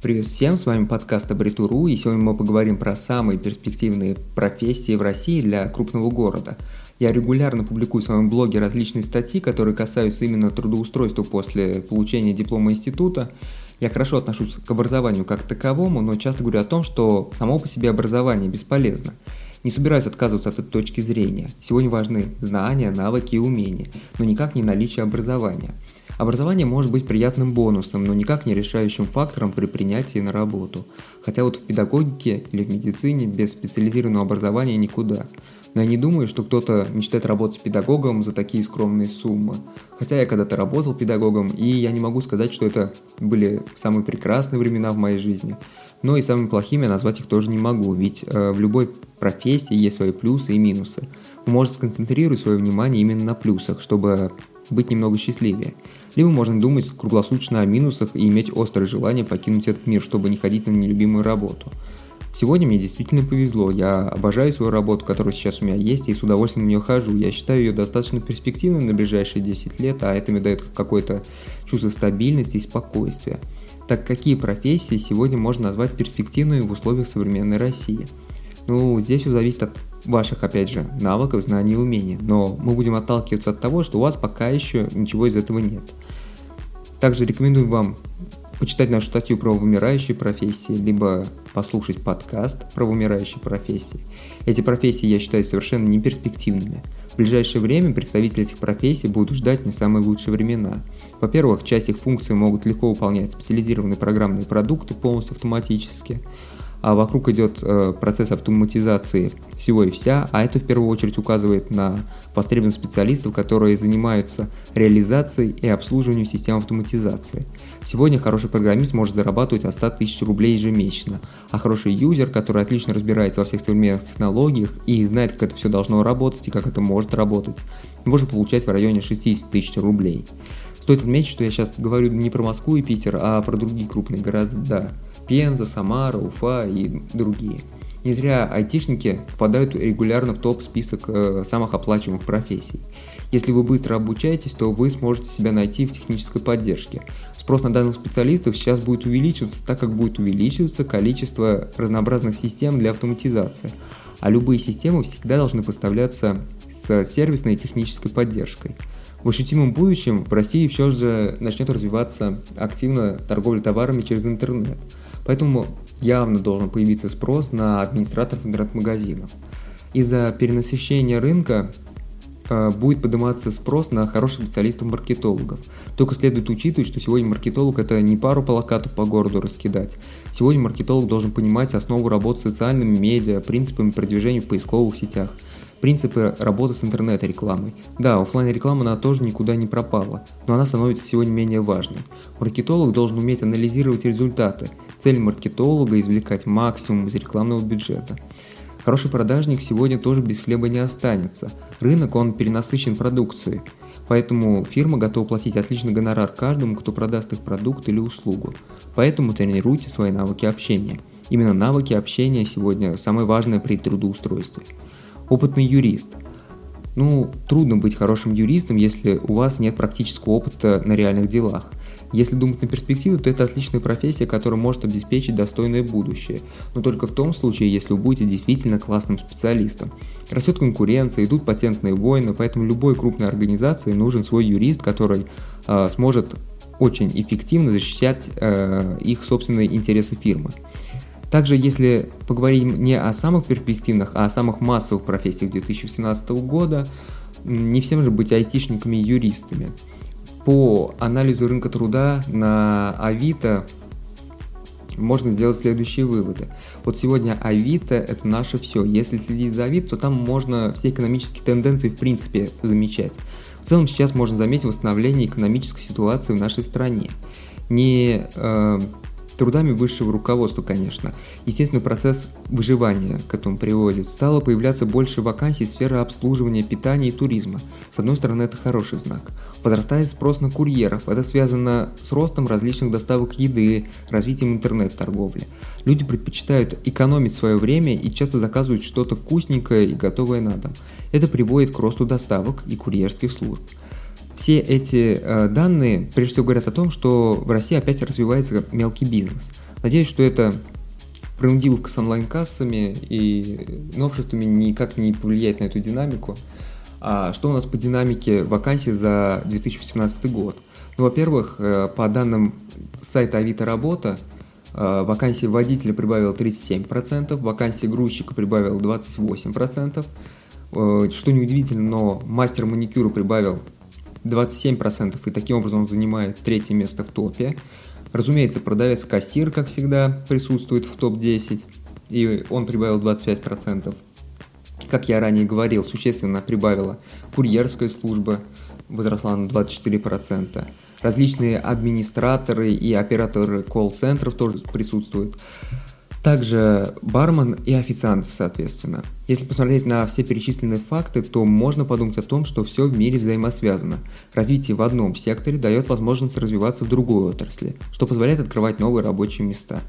Привет всем, с вами подкаст Абритуру, и сегодня мы поговорим про самые перспективные профессии в России для крупного города. Я регулярно публикую в своем блоге различные статьи, которые касаются именно трудоустройства после получения диплома института. Я хорошо отношусь к образованию как таковому, но часто говорю о том, что само по себе образование бесполезно. Не собираюсь отказываться от этой точки зрения. Сегодня важны знания, навыки и умения, но никак не наличие образования – Образование может быть приятным бонусом, но никак не решающим фактором при принятии на работу. Хотя вот в педагогике или в медицине без специализированного образования никуда. Но я не думаю, что кто-то мечтает работать педагогом за такие скромные суммы. Хотя я когда-то работал педагогом, и я не могу сказать, что это были самые прекрасные времена в моей жизни. Но и самыми плохими назвать их тоже не могу, ведь э, в любой профессии есть свои плюсы и минусы. Можете сконцентрировать свое внимание именно на плюсах, чтобы быть немного счастливее. Либо можно думать круглосуточно о минусах и иметь острое желание покинуть этот мир, чтобы не ходить на нелюбимую работу. Сегодня мне действительно повезло, я обожаю свою работу, которая сейчас у меня есть, и с удовольствием на нее хожу. Я считаю ее достаточно перспективной на ближайшие 10 лет, а это мне дает какое-то чувство стабильности и спокойствия. Так какие профессии сегодня можно назвать перспективными в условиях современной России? Ну, здесь все зависит от ваших, опять же, навыков, знаний и умений. Но мы будем отталкиваться от того, что у вас пока еще ничего из этого нет. Также рекомендую вам почитать нашу статью про вымирающие профессии, либо послушать подкаст про вымирающие профессии. Эти профессии я считаю совершенно неперспективными. В ближайшее время представители этих профессий будут ждать не самые лучшие времена. Во-первых, часть их функций могут легко выполнять специализированные программные продукты полностью автоматически а вокруг идет э, процесс автоматизации всего и вся, а это в первую очередь указывает на востребованных специалистов, которые занимаются реализацией и обслуживанием систем автоматизации. Сегодня хороший программист может зарабатывать от 100 тысяч рублей ежемесячно, а хороший юзер, который отлично разбирается во всех современных технологиях и знает, как это все должно работать и как это может работать, может получать в районе 60 тысяч рублей. Стоит отметить, что я сейчас говорю не про Москву и Питер, а про другие крупные города. Пенза, Самара, Уфа и другие. Не зря айтишники попадают регулярно в топ-список э, самых оплачиваемых профессий. Если вы быстро обучаетесь, то вы сможете себя найти в технической поддержке. Спрос на данных специалистов сейчас будет увеличиваться, так как будет увеличиваться количество разнообразных систем для автоматизации. А любые системы всегда должны поставляться с сервисной и технической поддержкой. В ощутимом будущем в России все же начнет развиваться активно торговля товарами через интернет – Поэтому явно должен появиться спрос на администраторов интернет-магазинов. Из-за перенасыщения рынка э, будет подниматься спрос на хороших специалистов-маркетологов. Только следует учитывать, что сегодня маркетолог это не пару плакатов по городу раскидать. Сегодня маркетолог должен понимать основу работы с социальными медиа, принципами продвижения в поисковых сетях, принципы работы с интернет-рекламой. Да, офлайн реклама она тоже никуда не пропала, но она становится сегодня менее важной. Маркетолог должен уметь анализировать результаты, Цель маркетолога – извлекать максимум из рекламного бюджета. Хороший продажник сегодня тоже без хлеба не останется. Рынок, он перенасыщен продукцией. Поэтому фирма готова платить отличный гонорар каждому, кто продаст их продукт или услугу. Поэтому тренируйте свои навыки общения. Именно навыки общения сегодня самое важное при трудоустройстве. Опытный юрист. Ну, трудно быть хорошим юристом, если у вас нет практического опыта на реальных делах. Если думать на перспективу, то это отличная профессия, которая может обеспечить достойное будущее, но только в том случае, если вы будете действительно классным специалистом. Растет конкуренция, идут патентные войны, поэтому любой крупной организации нужен свой юрист, который э, сможет очень эффективно защищать э, их собственные интересы фирмы. Также, если поговорим не о самых перспективных, а о самых массовых профессиях 2017 года, не всем же быть айтишниками и юристами по анализу рынка труда на Авито можно сделать следующие выводы. Вот сегодня Авито – это наше все. Если следить за Авито, то там можно все экономические тенденции в принципе замечать. В целом сейчас можно заметить восстановление экономической ситуации в нашей стране. Не э, трудами высшего руководства, конечно. Естественный процесс выживания к этому приводит. Стало появляться больше вакансий в сфере обслуживания, питания и туризма. С одной стороны, это хороший знак. Возрастает спрос на курьеров. Это связано с ростом различных доставок еды, развитием интернет-торговли. Люди предпочитают экономить свое время и часто заказывают что-то вкусненькое и готовое на дом. Это приводит к росту доставок и курьерских служб. Все эти э, данные прежде всего говорят о том, что в России опять развивается мелкий бизнес. Надеюсь, что это принудилка с онлайн-кассами и новшествами никак не повлияет на эту динамику. А что у нас по динамике вакансий за 2018 год? Ну, во-первых, э, по данным сайта Авито Работа, э, вакансии водителя прибавил 37%, вакансии грузчика прибавил 28%. Э, что неудивительно, но мастер маникюра прибавил 27% и таким образом он занимает третье место в топе. Разумеется, продавец-кассир, как всегда, присутствует в топ-10, и он прибавил 25%. Как я ранее говорил, существенно прибавила курьерская служба, возросла на 24%. Различные администраторы и операторы колл-центров тоже присутствуют. Также бармен и официанты, соответственно. Если посмотреть на все перечисленные факты, то можно подумать о том, что все в мире взаимосвязано. Развитие в одном секторе дает возможность развиваться в другой отрасли, что позволяет открывать новые рабочие места.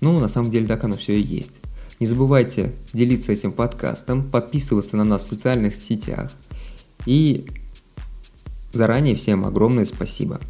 Ну, на самом деле так оно все и есть. Не забывайте делиться этим подкастом, подписываться на нас в социальных сетях. И заранее всем огромное спасибо.